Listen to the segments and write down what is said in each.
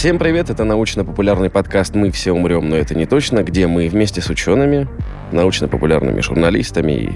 Всем привет, это научно-популярный подкаст «Мы все умрем, но это не точно», где мы вместе с учеными, научно-популярными журналистами и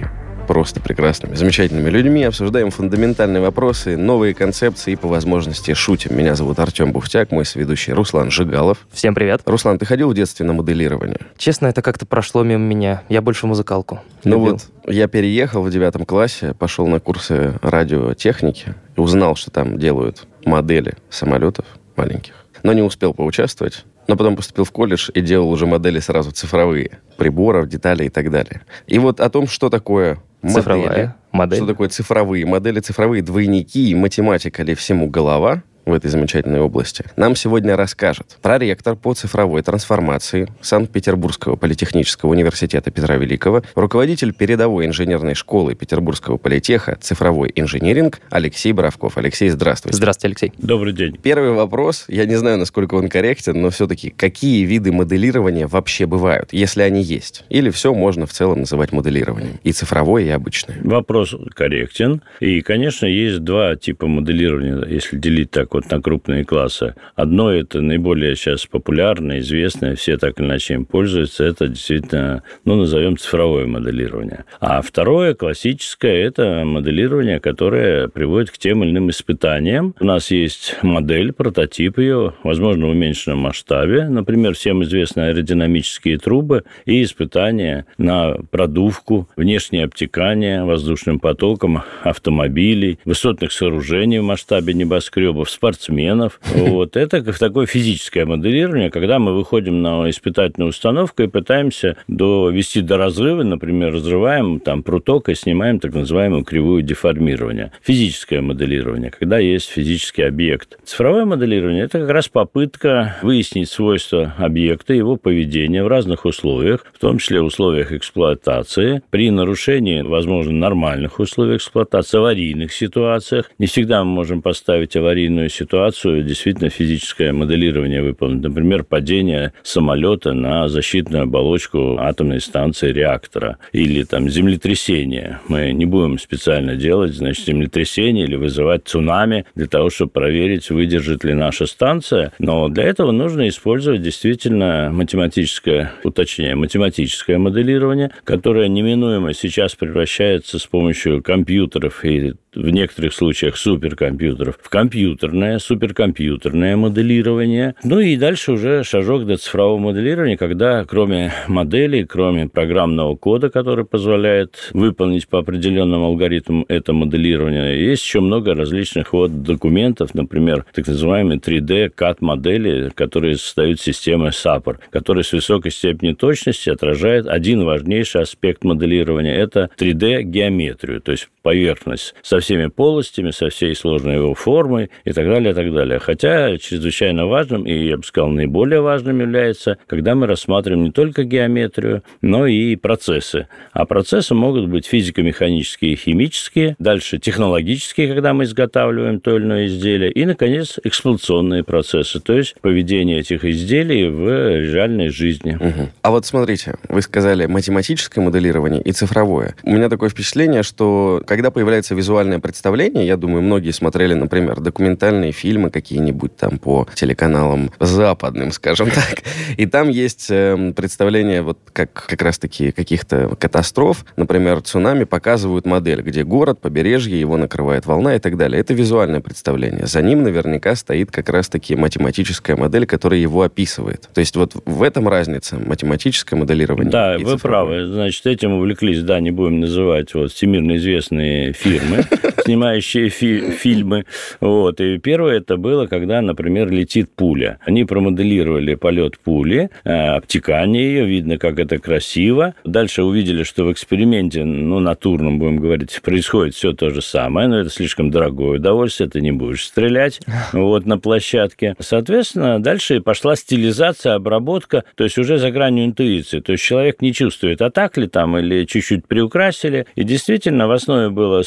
просто прекрасными, замечательными людьми, обсуждаем фундаментальные вопросы, новые концепции и по возможности шутим. Меня зовут Артем Бухтяк, мой сведущий Руслан Жигалов. Всем привет. Руслан, ты ходил в детстве на моделирование? Честно, это как-то прошло мимо меня. Я больше музыкалку. Ну любил. вот, я переехал в девятом классе, пошел на курсы радиотехники и узнал, что там делают модели самолетов маленьких, но не успел поучаствовать. Но потом поступил в колледж и делал уже модели сразу цифровые, приборов, деталей и так далее. И вот о том, что такое модели, Цифровая модель. что такое цифровые модели, цифровые двойники и математика ли всему голова в этой замечательной области, нам сегодня расскажет проректор по цифровой трансформации Санкт-Петербургского политехнического университета Петра Великого, руководитель передовой инженерной школы Петербургского политеха «Цифровой инжиниринг» Алексей Боровков. Алексей, здравствуйте. Здравствуйте, Алексей. Добрый день. Первый вопрос, я не знаю, насколько он корректен, но все-таки какие виды моделирования вообще бывают, если они есть? Или все можно в целом называть моделированием? И цифровое, и обычное? Вопрос корректен. И, конечно, есть два типа моделирования, если делить так вот на крупные классы. Одно – это наиболее сейчас популярное, известное, все так или иначе им пользуются. Это действительно, ну, назовем цифровое моделирование. А второе, классическое, это моделирование, которое приводит к тем или иным испытаниям. У нас есть модель, прототип ее, возможно, в уменьшенном масштабе. Например, всем известны аэродинамические трубы и испытания на продувку, внешнее обтекание воздушным потоком автомобилей, высотных сооружений в масштабе небоскребов, спортсменов. Вот. Это такое физическое моделирование, когда мы выходим на испытательную установку и пытаемся довести до разрыва, например, разрываем там пруток и снимаем так называемую кривую деформирования. Физическое моделирование, когда есть физический объект. Цифровое моделирование – это как раз попытка выяснить свойства объекта, его поведение в разных условиях, в том числе в условиях эксплуатации, при нарушении, возможно, нормальных условий эксплуатации, аварийных ситуациях. Не всегда мы можем поставить аварийную ситуацию, действительно физическое моделирование выполнить. Например, падение самолета на защитную оболочку атомной станции реактора или там землетрясение. Мы не будем специально делать, значит, землетрясение или вызывать цунами для того, чтобы проверить, выдержит ли наша станция. Но для этого нужно использовать действительно математическое, уточнение, математическое моделирование, которое неминуемо сейчас превращается с помощью компьютеров и в некоторых случаях суперкомпьютеров в компьютерное, суперкомпьютерное моделирование. Ну и дальше уже шажок до цифрового моделирования, когда кроме моделей, кроме программного кода, который позволяет выполнить по определенным алгоритмам это моделирование, есть еще много различных вот документов, например, так называемые 3D CAD-модели, которые создают системы SAPR, которые с высокой степенью точности отражают один важнейший аспект моделирования – это 3D-геометрию, то есть поверхность со всеми полостями, со всей сложной его формой и так далее, и так далее. Хотя чрезвычайно важным, и я бы сказал, наиболее важным является, когда мы рассматриваем не только геометрию, но и процессы. А процессы могут быть физико-механические и химические, дальше технологические, когда мы изготавливаем то или иное изделие, и, наконец, эксплуатационные процессы, то есть поведение этих изделий в реальной жизни. Мгм. А вот смотрите, вы сказали математическое моделирование и цифровое. У меня такое впечатление, что когда появляется визуальное представление, я думаю, многие смотрели, например, документальные фильмы какие-нибудь там по телеканалам западным, скажем так, и там есть эм, представление вот как, как раз-таки каких-то катастроф, например, цунами показывают модель, где город, побережье, его накрывает волна и так далее. Это визуальное представление. За ним наверняка стоит как раз-таки математическая модель, которая его описывает. То есть вот в этом разница математическое моделирование. Да, вы правы. Значит, этим увлеклись, да, не будем называть вот всемирно известные фирмы, снимающие фи- фильмы. Вот. И первое это было, когда, например, летит пуля. Они промоделировали полет пули, э, обтекание ее, видно, как это красиво. Дальше увидели, что в эксперименте, ну, натурном, будем говорить, происходит все то же самое, но это слишком дорогое удовольствие, ты не будешь стрелять вот на площадке. Соответственно, дальше пошла стилизация, обработка, то есть уже за гранью интуиции. То есть человек не чувствует, а так ли там или чуть-чуть приукрасили. И действительно в основе было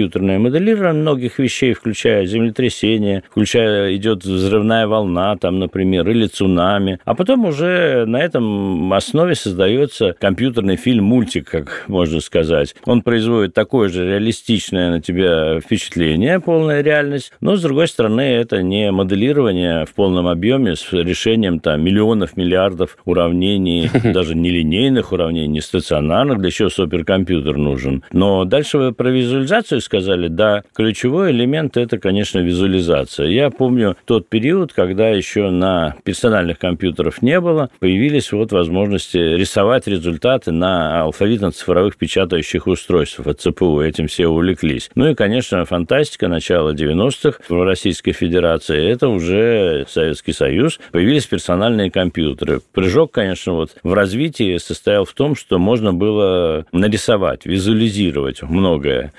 компьютерное моделирование многих вещей, включая землетрясение, включая идет взрывная волна, там, например, или цунами. А потом уже на этом основе создается компьютерный фильм, мультик, как можно сказать. Он производит такое же реалистичное на тебя впечатление, полная реальность, но, с другой стороны, это не моделирование в полном объеме с решением там миллионов, миллиардов уравнений, даже нелинейных уравнений, не стационарных, для чего суперкомпьютер нужен. Но дальше вы про визуализацию сказали, да, ключевой элемент – это, конечно, визуализация. Я помню тот период, когда еще на персональных компьютерах не было, появились вот возможности рисовать результаты на алфавитно-цифровых печатающих устройствах от ЦПУ. Этим все увлеклись. Ну и, конечно, фантастика начала 90-х в Российской Федерации – это уже Советский Союз. Появились персональные компьютеры. Прыжок, конечно, вот в развитии состоял в том, что можно было нарисовать, визуализировать многое.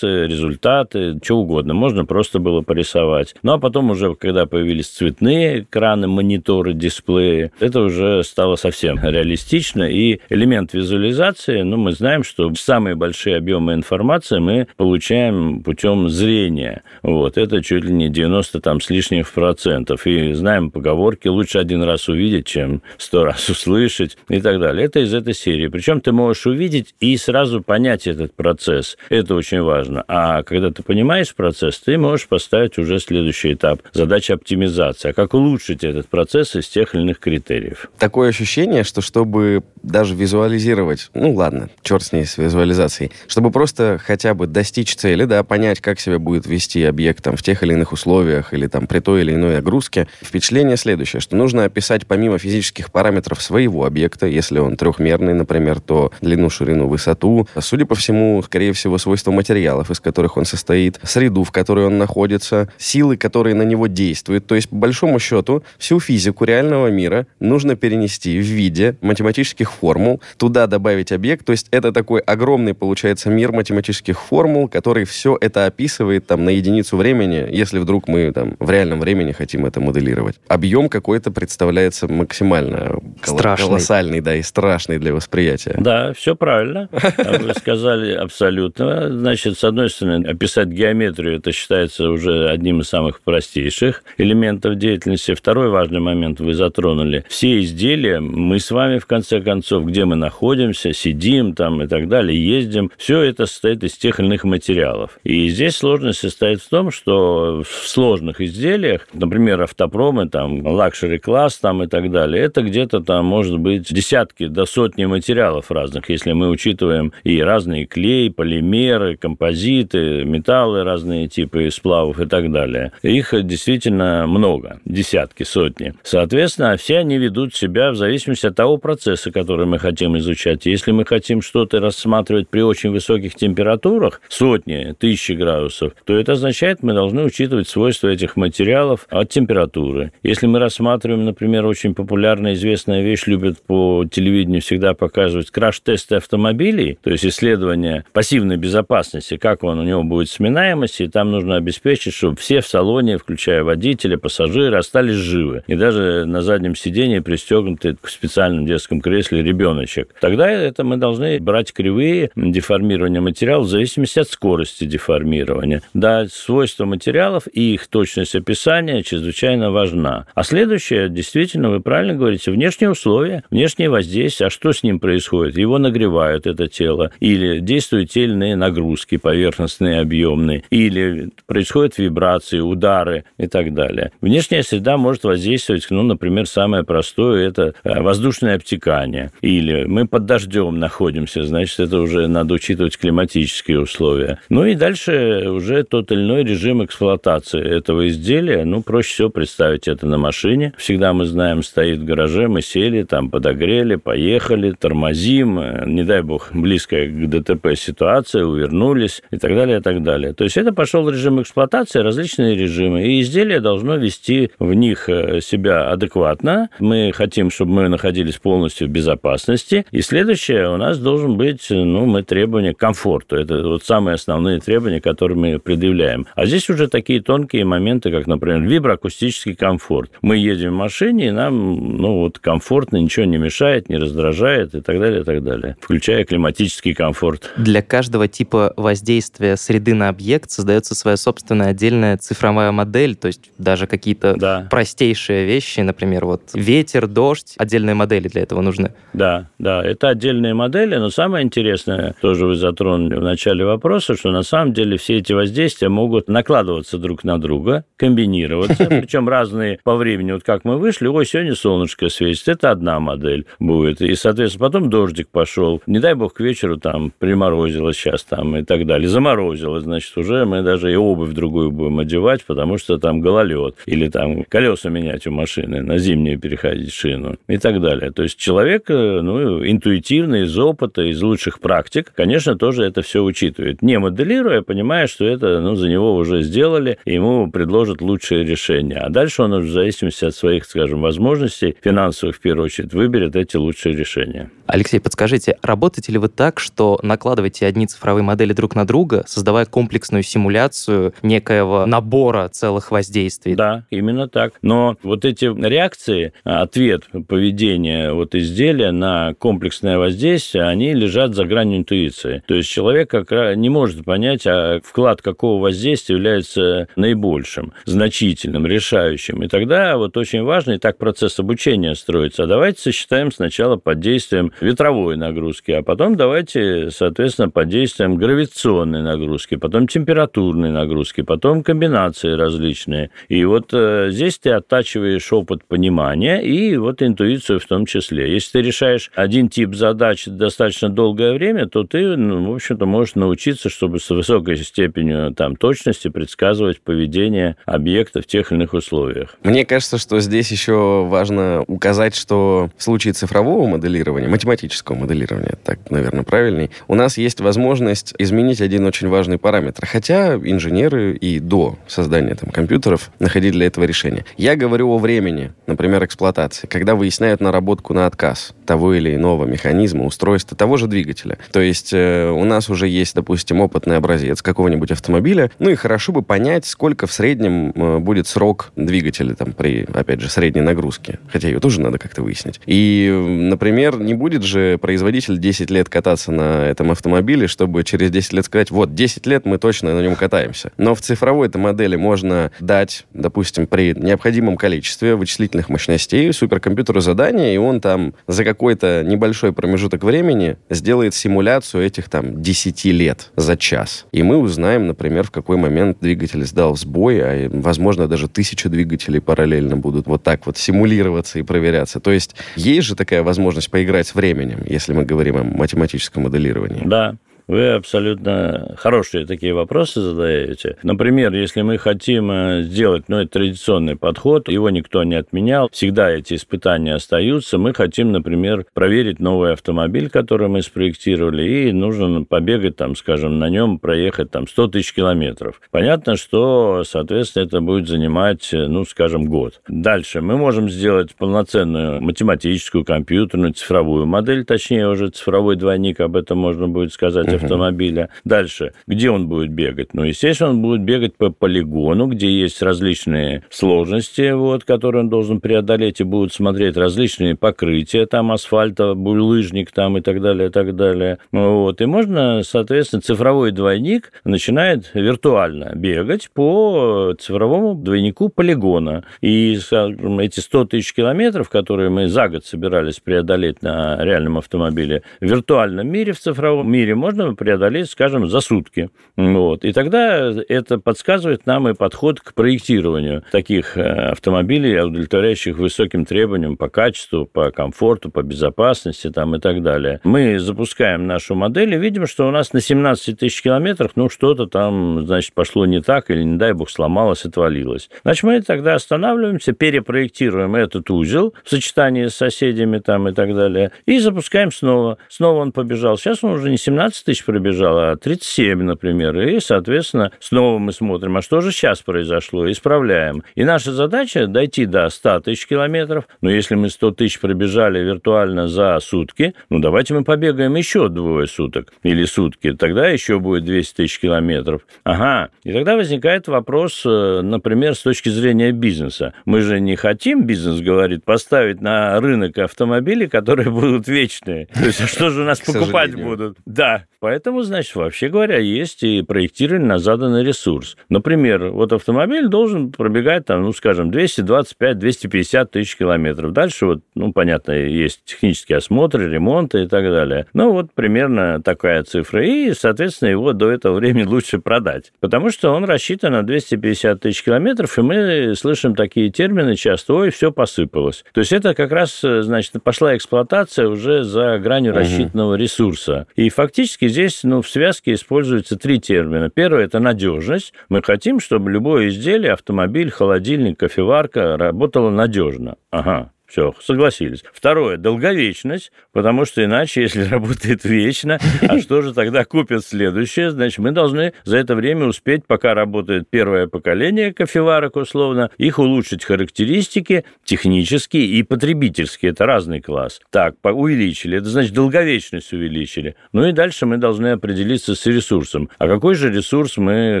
Процессы, результаты, что угодно. Можно просто было порисовать. Ну, а потом уже, когда появились цветные экраны, мониторы, дисплеи, это уже стало совсем реалистично. И элемент визуализации, ну, мы знаем, что самые большие объемы информации мы получаем путем зрения. Вот. Это чуть ли не 90 там с лишним процентов. И знаем поговорки, лучше один раз увидеть, чем сто раз услышать и так далее. Это из этой серии. Причем ты можешь увидеть и сразу понять этот процесс. Это очень важно. А когда ты понимаешь процесс, ты можешь поставить уже следующий этап. Задача оптимизации. А как улучшить этот процесс из тех или иных критериев? Такое ощущение, что чтобы даже визуализировать, ну ладно, черт с ней, с визуализацией, чтобы просто хотя бы достичь цели, да, понять, как себя будет вести объект там, в тех или иных условиях или там при той или иной нагрузке, впечатление следующее, что нужно описать помимо физических параметров своего объекта, если он трехмерный, например, то длину, ширину, высоту, судя по всему, скорее всего, свойства материалов, из которых он состоит, среду, в которой он находится, силы, которые на него действуют. То есть, по большому счету, всю физику реального мира нужно перенести в виде математических формул, туда добавить объект. То есть, это такой огромный, получается, мир математических формул, который все это описывает там на единицу времени, если вдруг мы там в реальном времени хотим это моделировать. Объем какой-то представляется максимально страшный. колоссальный, да, и страшный для восприятия. Да, все правильно. Вы сказали абсолютно. Значит, с одной стороны, описать геометрию, это считается уже одним из самых простейших элементов деятельности. Второй важный момент вы затронули. Все изделия, мы с вами, в конце концов, где мы находимся, сидим там и так далее, ездим, все это состоит из тех или иных материалов. И здесь сложность состоит в том, что в сложных изделиях, например, автопромы, там, luxury-класс там и так далее, это где-то там может быть десятки до сотни материалов разных, если мы учитываем и разные клей, полимеры, композиты, металлы разные типы сплавов и так далее. Их действительно много, десятки, сотни. Соответственно, все они ведут себя в зависимости от того процесса, который мы хотим изучать. Если мы хотим что-то рассматривать при очень высоких температурах, сотни, тысячи градусов, то это означает, мы должны учитывать свойства этих материалов от температуры. Если мы рассматриваем, например, очень популярная известная вещь, любят по телевидению всегда показывать краш-тесты автомобилей, то есть исследование пассивной безопасности, как он у него будет сминаемость, и там нужно обеспечить, чтобы все в салоне, включая водителя, пассажиры, остались живы. И даже на заднем сидении пристегнутый к специальном детском кресле ребеночек. Тогда это мы должны брать кривые деформирования материала в зависимости от скорости деформирования. Да, свойства материалов и их точность описания чрезвычайно важна. А следующее, действительно, вы правильно говорите, внешние условия, внешние воздействия, а что с ним происходит? Его нагревают, это тело, или действуют те или иные нагрузки поверхностные, объемные, или происходят вибрации, удары и так далее. Внешняя среда может воздействовать, ну, например, самое простое – это э, воздушное обтекание. Или мы под дождем находимся, значит, это уже надо учитывать климатические условия. Ну и дальше уже тот или иной режим эксплуатации этого изделия. Ну, проще всего представить это на машине. Всегда мы знаем, стоит в гараже, мы сели, там подогрели, поехали, тормозим, э, не дай бог, близкая к ДТП ситуация, увернулись и так далее, и так далее. То есть это пошел режим эксплуатации, различные режимы, и изделие должно вести в них э, себя адекватно. Мы хотим, чтобы мы находились полностью в безопасности. И следующее у нас должен быть, ну, мы требования к комфорту. Это вот самые основные требования, которые мы предъявляем. А здесь уже такие тонкие моменты, как, например, виброакустический комфорт. Мы едем в машине, и нам, ну, вот комфортно, ничего не мешает, не раздражает и так далее, и так далее. Включая климатический комфорт. Для каждого типа воздействия воздействия среды на объект создается своя собственная отдельная цифровая модель, то есть даже какие-то Да. простейшие вещи, например, вот ветер, дождь, отдельные модели для этого нужны. Да, да, это отдельные модели, но самое интересное, тоже вы затронули в начале вопроса, что на самом деле все эти воздействия могут накладываться друг на друга, комбинироваться, причем разные по времени. Вот как мы вышли, ой, сегодня солнышко светит, это одна модель будет. И, соответственно, потом дождик пошел. Не дай бог к вечеру там приморозило сейчас там и так далее. Заморозило, значит, уже мы даже и обувь другую будем одевать, потому что там гололед. Или там колеса менять у машины, на зимнюю переходить шину и так далее. То есть человек, э, ну, интуитивно, из опыта, из лучших практик, конечно, тоже это все учитывает. Не моделируя, понимая, что это, ну, за него уже сделали, ему предложат лучшее решение. А дальше он, уже в зависимости от своих, скажем, возможностей, финансовых в первую очередь, выберет эти лучшие решения. Алексей, подскажите, работаете ли вы так, что накладываете одни цифровые модели друг на друга, создавая комплексную симуляцию некоего набора целых воздействий? Да, именно так. Но вот эти реакции, ответ поведения вот изделия на комплексное воздействие, они лежат за гранью интуиции. То есть человек как раз не может понять, а вклад какого воздействия является наибольшим, значительным, решающим. И тогда вот очень важно, и так процесс обучения строится. А давайте сосчитаем сначала под действием ветровой нагрузки, а потом давайте, соответственно, под действием гравитационной нагрузки, потом температурной нагрузки, потом комбинации различные. И вот э, здесь ты оттачиваешь опыт понимания и вот интуицию в том числе. Если ты решаешь один тип задач достаточно долгое время, то ты, ну, в общем-то, можешь научиться, чтобы с высокой степенью там, точности предсказывать поведение объекта в тех или иных условиях. Мне кажется, что здесь еще важно указать, что в случае цифрового моделирования, математического моделирования, так, наверное, правильней, у нас есть возможность изменить один очень важный параметр. Хотя инженеры и до создания там, компьютеров находили для этого решение. Я говорю о времени, например, эксплуатации, когда выясняют наработку на отказ того или иного механизма, устройства, того же двигателя. То есть э, у нас уже есть, допустим, опытный образец какого-нибудь автомобиля, ну и хорошо бы понять, сколько в среднем э, будет срок двигателя там при, опять же, средней нагрузке. Хотя ее тоже надо как-то выяснить. И, например, не будет же производитель 10 лет кататься на этом автомобиле, чтобы через 10 лет сказать, вот, 10 лет мы точно на нем катаемся. Но в цифровой этой модели можно дать, допустим, при необходимом количестве вычислительных мощностей суперкомпьютеру задание, и он там за какой-то небольшой промежуток времени сделает симуляцию этих там 10 лет за час. И мы узнаем, например, в какой момент двигатель сдал сбой, а возможно даже тысяча двигателей параллельно будут вот так вот симулироваться и проверяться. То есть есть же такая возможность поиграть с временем, если мы говорим о математическом моделировании. Да, вы абсолютно хорошие такие вопросы задаете. Например, если мы хотим э, сделать, ну, это традиционный подход, его никто не отменял, всегда эти испытания остаются. Мы хотим, например, проверить новый автомобиль, который мы спроектировали, и нужно побегать там, скажем, на нем проехать там 100 тысяч километров. Понятно, что, соответственно, это будет занимать, э, ну, скажем, год. Дальше мы можем сделать полноценную математическую, компьютерную, цифровую модель, точнее уже цифровой двойник, об этом можно будет сказать, автомобиля. Дальше, где он будет бегать? Ну, естественно, он будет бегать по полигону, где есть различные сложности, вот, которые он должен преодолеть, и будут смотреть различные покрытия, там асфальта, булыжник там и так далее, и так далее. Вот. И можно, соответственно, цифровой двойник начинает виртуально бегать по цифровому двойнику полигона. И скажем, эти 100 тысяч километров, которые мы за год собирались преодолеть на реальном автомобиле, в виртуальном мире, в цифровом мире можно преодолеть, скажем, за сутки. Вот. И тогда это подсказывает нам и подход к проектированию таких э, автомобилей, удовлетворяющих высоким требованиям по качеству, по комфорту, по безопасности там, и так далее. Мы запускаем нашу модель и видим, что у нас на 17 тысяч километрах, ну, что-то там, значит, пошло не так или, не дай бог, сломалось, отвалилось. Значит, мы тогда останавливаемся, перепроектируем этот узел в сочетании с соседями там и так далее, и запускаем снова. Снова он побежал. Сейчас он уже не 17 тысяч пробежал, а 37, например. И, соответственно, снова мы смотрим, а что же сейчас произошло, исправляем. И наша задача дойти до 100 тысяч километров. Но если мы 100 тысяч пробежали виртуально за сутки, ну, давайте мы побегаем еще двое суток или сутки. Тогда еще будет 200 тысяч километров. Ага. И тогда возникает вопрос, э, например, с точки зрения бизнеса. Мы же не хотим, бизнес говорит, поставить на рынок автомобили, которые будут вечные. То есть, а что же у нас покупать будут? Да, Поэтому, значит, вообще говоря, есть и проектирование на заданный ресурс. Например, вот автомобиль должен пробегать, там, ну, скажем, 225-250 тысяч километров. Дальше вот, ну, понятно, есть технические осмотры, ремонты и так далее. Ну, вот примерно такая цифра. И, соответственно, его до этого времени лучше продать. Потому что он рассчитан на 250 тысяч километров, и мы слышим такие термины часто, ой, все посыпалось. То есть это как раз, значит, пошла эксплуатация уже за гранью угу. рассчитанного ресурса. И фактически здесь, ну, в связке используются три термина. Первое – это надежность. Мы хотим, чтобы любое изделие, автомобиль, холодильник, кофеварка работало надежно. Ага, все, согласились. Второе, долговечность, потому что иначе, если работает вечно, а что же тогда купят следующее? Значит, мы должны за это время успеть, пока работает первое поколение кофеварок, условно, их улучшить характеристики технические и потребительские. Это разный класс. Так, увеличили. Это значит, долговечность увеличили. Ну и дальше мы должны определиться с ресурсом. А какой же ресурс мы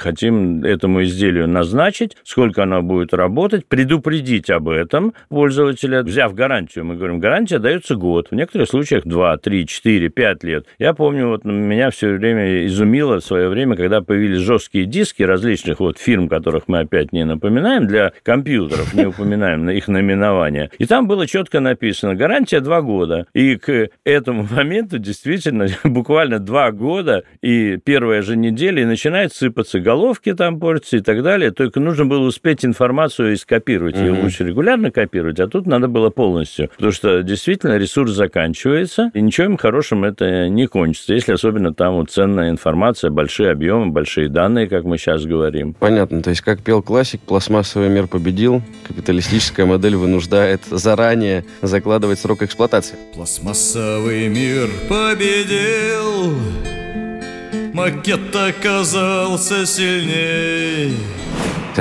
хотим этому изделию назначить, сколько оно будет работать, предупредить об этом пользователя, взяв гарантию, мы говорим, гарантия дается год, в некоторых случаях 2, 3, 4, 5 лет. Я помню, вот меня все время изумило в свое время, когда появились жесткие диски различных вот фирм, которых мы опять не напоминаем, для компьютеров, не упоминаем их наименование. И там было четко написано, гарантия 2 года. И к этому моменту действительно буквально 2 года и первая же неделя, и начинает сыпаться головки там портятся и так далее. Только нужно было успеть информацию и скопировать. Ее лучше регулярно копировать, а тут надо было было полностью. Потому что действительно ресурс заканчивается, и ничем хорошим это не кончится, если особенно там вот ценная информация, большие объемы, большие данные, как мы сейчас говорим. Понятно. То есть, как пел классик, пластмассовый мир победил, капиталистическая модель вынуждает заранее закладывать срок эксплуатации. Пластмассовый мир победил, макет оказался сильней.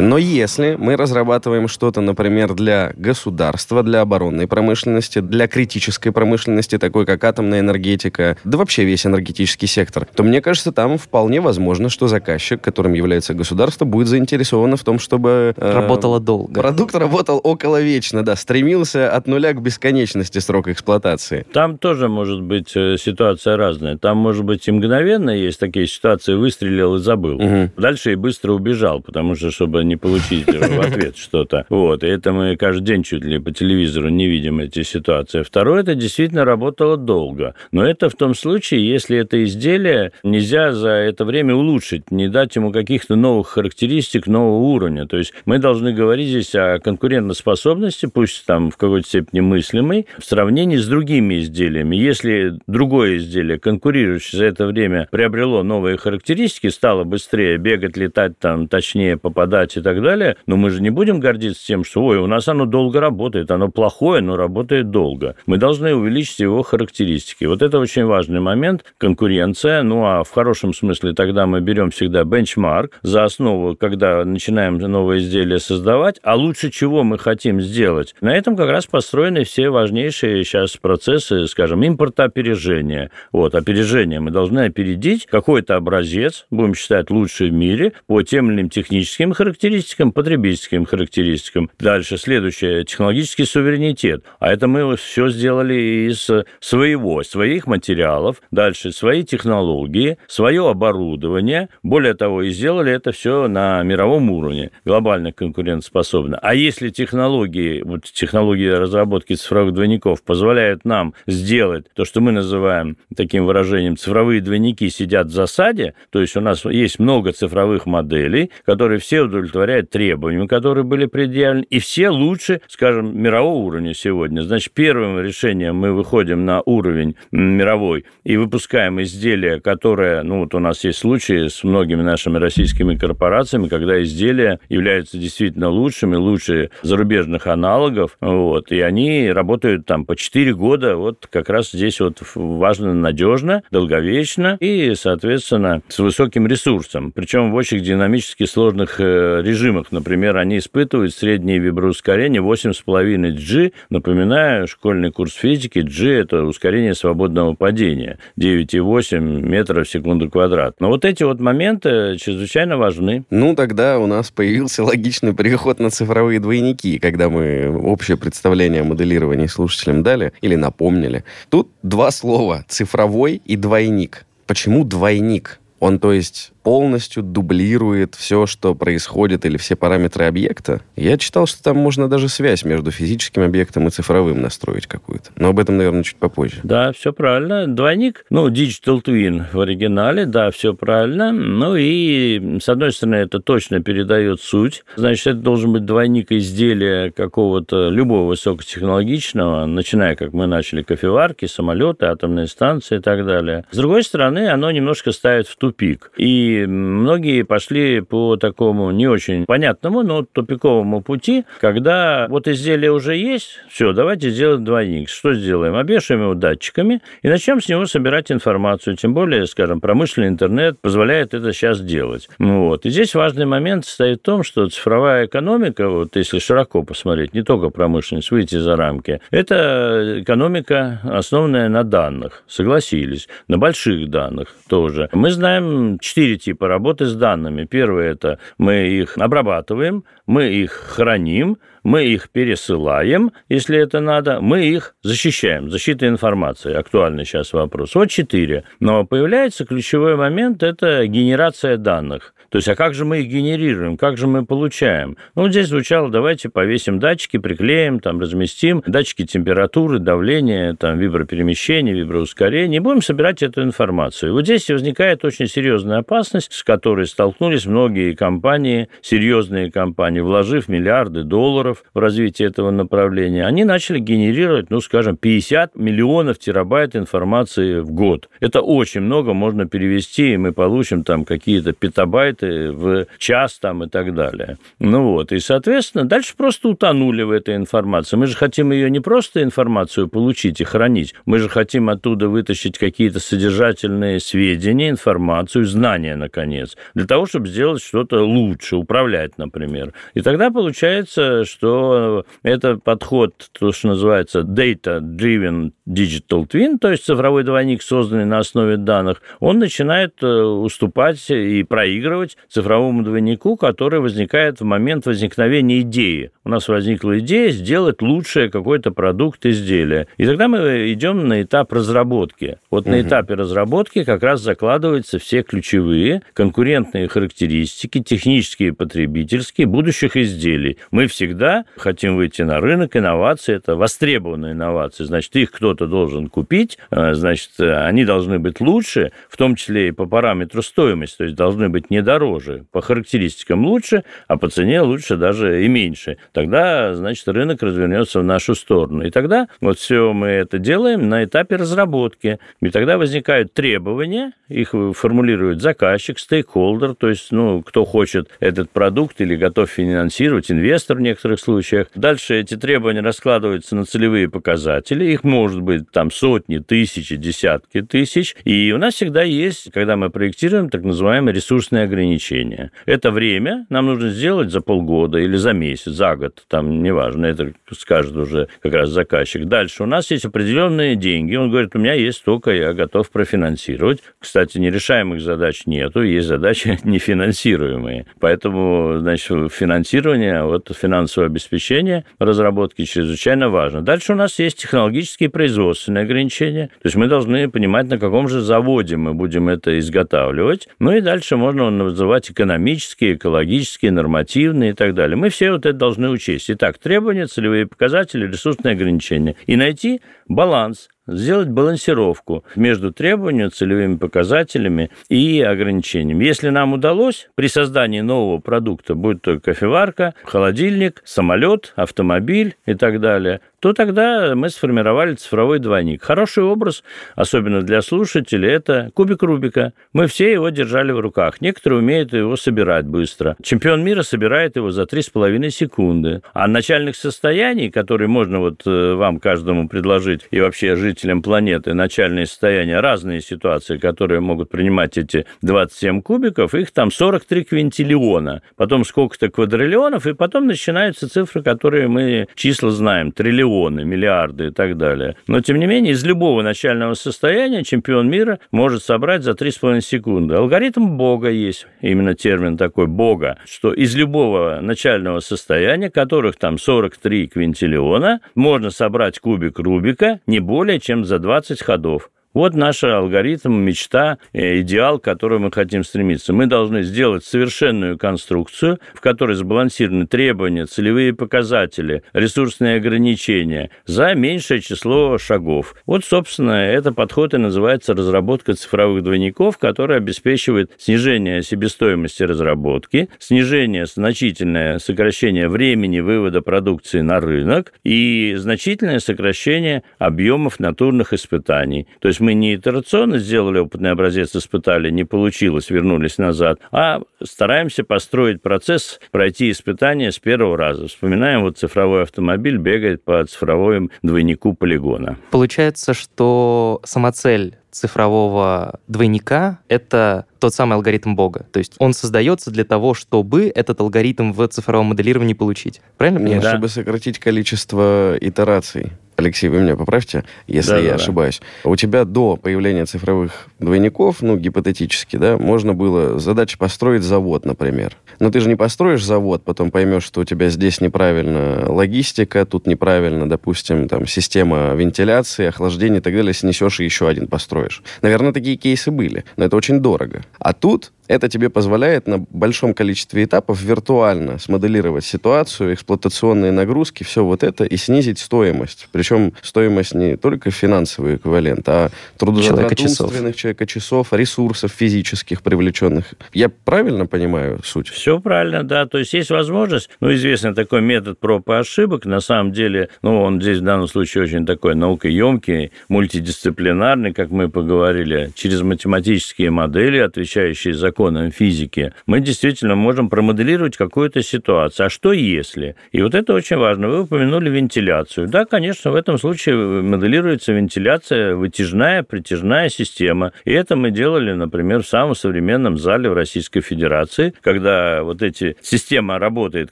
Но если мы разрабатываем что-то, например, для государства, для оборонной промышленности, для критической промышленности, такой как атомная энергетика, да вообще весь энергетический сектор, то мне кажется, там вполне возможно, что заказчик, которым является государство, будет заинтересован в том, чтобы... Э, Работало долго. Продукт работал около вечно, да, стремился от нуля к бесконечности срок эксплуатации. Там тоже может быть э, ситуация разная. Там может быть и мгновенно есть такие ситуации, выстрелил и забыл. Угу. Дальше и быстро убежал, потому что, чтобы не получить в ответ что-то. Вот, и это мы каждый день чуть ли по телевизору не видим эти ситуации. Второе, это действительно работало долго. Но это в том случае, если это изделие нельзя за это время улучшить, не дать ему каких-то новых характеристик, нового уровня. То есть мы должны говорить здесь о конкурентоспособности, пусть там в какой-то степени мыслимой, в сравнении с другими изделиями. Если другое изделие, конкурирующее за это время, приобрело новые характеристики, стало быстрее бегать, летать, там, точнее попадать и так далее, но мы же не будем гордиться тем, что, ой, у нас оно долго работает, оно плохое, но работает долго. Мы должны увеличить его характеристики. Вот это очень важный момент, конкуренция, ну а в хорошем смысле тогда мы берем всегда бенчмарк за основу, когда начинаем новое изделие создавать, а лучше чего мы хотим сделать. На этом как раз построены все важнейшие сейчас процессы, скажем, импортоопережения. Вот, опережение. Мы должны опередить какой-то образец, будем считать лучший в мире, по тем или иным техническим характеристикам, характеристикам, потребительским характеристикам. Дальше следующее, технологический суверенитет. А это мы все сделали из своего, своих материалов, дальше свои технологии, свое оборудование. Более того, и сделали это все на мировом уровне, глобально конкурентоспособно. А если технологии, вот технологии разработки цифровых двойников позволяют нам сделать то, что мы называем таким выражением цифровые двойники сидят в засаде, то есть у нас есть много цифровых моделей, которые все удовлетворяют удовлетворяет требованиям, которые были предъявлены, и все лучше, скажем, мирового уровня сегодня. Значит, первым решением мы выходим на уровень мировой и выпускаем изделия, которые, ну вот у нас есть случаи с многими нашими российскими корпорациями, когда изделия являются действительно лучшими, лучше зарубежных аналогов, вот, и они работают там по 4 года, вот как раз здесь вот важно надежно, долговечно и, соответственно, с высоким ресурсом, причем в очень динамически сложных э, режимах. Например, они испытывают среднее виброускорение 8,5 G. Напоминаю, школьный курс физики G – это ускорение свободного падения 9,8 метров в секунду квадрат. Но вот эти вот моменты чрезвычайно важны. Ну, тогда у нас появился логичный переход на цифровые двойники, когда мы общее представление о моделировании слушателям дали или напомнили. Тут два слова – цифровой и двойник. Почему двойник? Он, то есть, полностью дублирует все, что происходит, или все параметры объекта. Я читал, что там можно даже связь между физическим объектом и цифровым настроить какую-то. Но об этом, наверное, чуть попозже. Да, все правильно. Двойник, ну, Digital Twin в оригинале, да, все правильно. Ну и, с одной стороны, это точно передает суть. Значит, это должен быть двойник изделия какого-то любого высокотехнологичного, начиная, как мы начали, кофеварки, самолеты, атомные станции и так далее. С другой стороны, оно немножко ставит в тупик. И многие пошли по такому не очень понятному, но тупиковому пути, когда вот изделие уже есть, все, давайте сделаем двойник. Что сделаем? Обвешаем его датчиками и начнем с него собирать информацию. Тем более, скажем, промышленный интернет позволяет это сейчас делать. Вот. И здесь важный момент стоит в том, что цифровая экономика, вот если широко посмотреть, не только промышленность, выйти за рамки, это экономика, основанная на данных. Согласились. На больших данных тоже. Мы знаем четыре типа работы с данными. Первое – это мы их обрабатываем, мы их храним, мы их пересылаем, если это надо, мы их защищаем. Защита информации. Актуальный сейчас вопрос. Вот четыре. Но появляется ключевой момент – это генерация данных. То есть, а как же мы их генерируем, как же мы получаем? Ну, вот здесь звучало, давайте повесим датчики, приклеим, там, разместим, датчики температуры, давления, там, виброперемещения, виброускорения, и будем собирать эту информацию. Вот здесь возникает очень серьезная опасность, с которой столкнулись многие компании, серьезные компании, вложив миллиарды долларов в развитие этого направления, они начали генерировать, ну, скажем, 50 миллионов терабайт информации в год. Это очень много, можно перевести, и мы получим там какие-то петабайты километры в час там и так далее. Ну вот, и, соответственно, дальше просто утонули в этой информации. Мы же хотим ее не просто информацию получить и хранить, мы же хотим оттуда вытащить какие-то содержательные сведения, информацию, знания, наконец, для того, чтобы сделать что-то лучше, управлять, например. И тогда получается, что это подход, то, что называется data-driven digital twin, то есть цифровой двойник, созданный на основе данных, он начинает э, уступать и проигрывать соответствовать цифровому двойнику, который возникает в момент возникновения идеи. У нас возникла идея сделать лучшее какой-то продукт, изделие. И тогда мы идем на этап разработки. Вот угу. на этапе разработки как раз закладываются все ключевые конкурентные характеристики, технические, потребительские, будущих изделий. Мы всегда хотим выйти на рынок, инновации – это востребованные инновации, значит, их кто-то должен купить, э, значит, они должны быть лучше, в том числе и по параметру стоимости, то есть должны быть не дороже, по характеристикам лучше, а по цене лучше даже и меньше. Тогда, значит, рынок развернется в нашу сторону. И тогда вот все мы это делаем на этапе разработки. И тогда возникают требования, их формулирует заказчик, стейкхолдер, то есть, ну, кто хочет этот продукт или готов финансировать, инвестор в некоторых случаях. Дальше эти требования раскладываются на целевые показатели. Их может быть там сотни, тысячи, десятки тысяч. И у нас всегда есть, когда мы проектируем, так называемые ресурсные ограничения ограничения. Это время нам нужно сделать за полгода или за месяц, за год, там неважно, это скажет уже как раз заказчик. Дальше у нас есть определенные деньги. Он говорит, у меня есть столько, я готов профинансировать. Кстати, нерешаемых задач нету, есть задачи нефинансируемые. Поэтому, значит, финансирование, вот финансовое обеспечение разработки чрезвычайно важно. Дальше у нас есть технологические производственные ограничения. То есть мы должны понимать, на каком же заводе мы будем это изготавливать. Ну и дальше можно называть экономические, экологические, нормативные и так далее. Мы все вот это должны учесть. Итак, требования, целевые показатели, ресурсные ограничения. И найти баланс сделать балансировку между требованиями, целевыми показателями и ограничениями. Если нам удалось при создании нового продукта, будь то кофеварка, холодильник, самолет, автомобиль и так далее, то тогда мы сформировали цифровой двойник. Хороший образ, особенно для слушателей, это кубик Рубика. Мы все его держали в руках. Некоторые умеют его собирать быстро. Чемпион мира собирает его за 3,5 секунды. А начальных состояний, которые можно вот э, вам каждому предложить и вообще жителям планеты, начальные состояния, разные ситуации, которые могут принимать эти 27 кубиков, их там 43 квинтиллиона, потом сколько-то квадриллионов, и потом начинаются цифры, которые мы числа знаем, триллион триллионы, миллиарды и так далее. Но, тем не менее, из любого начального состояния чемпион мира может собрать за 3,5 секунды. Алгоритм Бога есть, именно термин такой Бога, что из любого начального состояния, которых там 43 квинтиллиона, можно собрать кубик Рубика не более чем за 20 ходов. Вот наш алгоритм, мечта, э, идеал, к которому мы хотим стремиться. Мы должны сделать совершенную конструкцию, в которой сбалансированы требования, целевые показатели, ресурсные ограничения за меньшее число шагов. Вот, собственно, это подход и называется разработка цифровых двойников, который обеспечивает снижение себестоимости разработки, снижение, значительное сокращение времени вывода продукции на рынок и значительное сокращение объемов натурных испытаний. То есть мы не итерационно сделали опытный образец, испытали, не получилось, вернулись назад, а стараемся построить процесс, пройти испытания с первого раза. Вспоминаем, вот цифровой автомобиль бегает по цифровому двойнику полигона. Получается, что сама цель цифрового двойника — это тот самый алгоритм Бога. То есть он создается для того, чтобы этот алгоритм в цифровом моделировании получить. Правильно Нет, понимаю? чтобы сократить количество итераций. Алексей, вы меня поправьте, если Да, я да, да. ошибаюсь. У тебя до появления цифровых двойников, ну, гипотетически, да, можно было задача построить завод, например. Но ты же не построишь завод, потом поймешь, что у тебя здесь неправильно логистика, тут неправильно, допустим, там, система вентиляции, охлаждения и так далее, снесешь и еще один построишь. Наверное, такие кейсы были, но это очень дорого. А тут это тебе позволяет на большом количестве этапов виртуально смоделировать ситуацию, эксплуатационные нагрузки, все вот это, и снизить стоимость. Причем стоимость не только финансовый эквивалент, а трудозатрат Человека-часов. умственных человека-часов, ресурсов физических привлеченных. Я правильно понимаю суть? Все правильно, да. То есть есть возможность, ну, известный такой метод проб и ошибок, на самом деле, ну, он здесь в данном случае очень такой наукоемкий, мультидисциплинарный, как мы поговорили, через математические модели, отвечающие законам физики, мы действительно можем промоделировать какую-то ситуацию. А что если? И вот это очень важно. Вы упомянули вентиляцию. Да, конечно, в этом случае моделируется вентиляция, вытяжная, притяжная система. И это мы делали, например, в самом современном зале в Российской Федерации, когда вот эти система работает,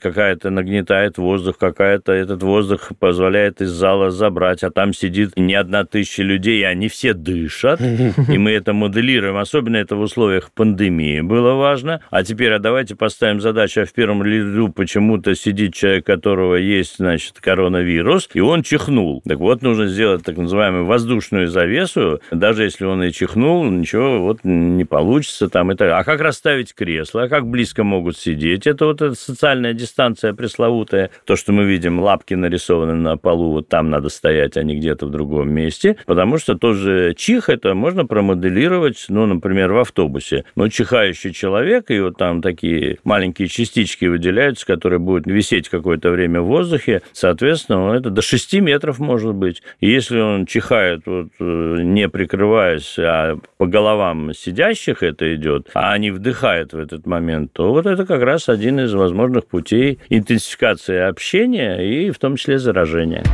какая-то нагнетает воздух, какая-то этот воздух позволяет из зала забрать, а там сидит не одна тысяча людей, и они все дышат, и мы это моделируем. Особенно это в условиях пандемии было важно. А теперь, а давайте поставим задачу, а в первом ряду почему-то сидит человек, которого есть, значит, коронавирус, и он чихнул. Так вот, нужно сделать так называемую воздушную завесу, даже если он и чихнул, ничего вот не получится там и так. А как расставить кресло, а как близко могут сидеть? Это вот эта социальная дистанция пресловутая, то, что мы видим, лапки нарисованы на полу, вот там надо стоять, а не где-то в другом месте, потому что тоже чих это можно промоделировать, ну, например, в автобусе. Но чихающий человек, и вот там такие маленькие частички выделяются, которые будут висеть какое-то время в воздухе, соответственно, это до 6 метров может быть. И если он чихает, вот, э, не прикрываясь, а по головам сидящих это идет, а они вдыхают в этот момент, то вот это как раз один из возможных путей интенсификации общения и в том числе заражения.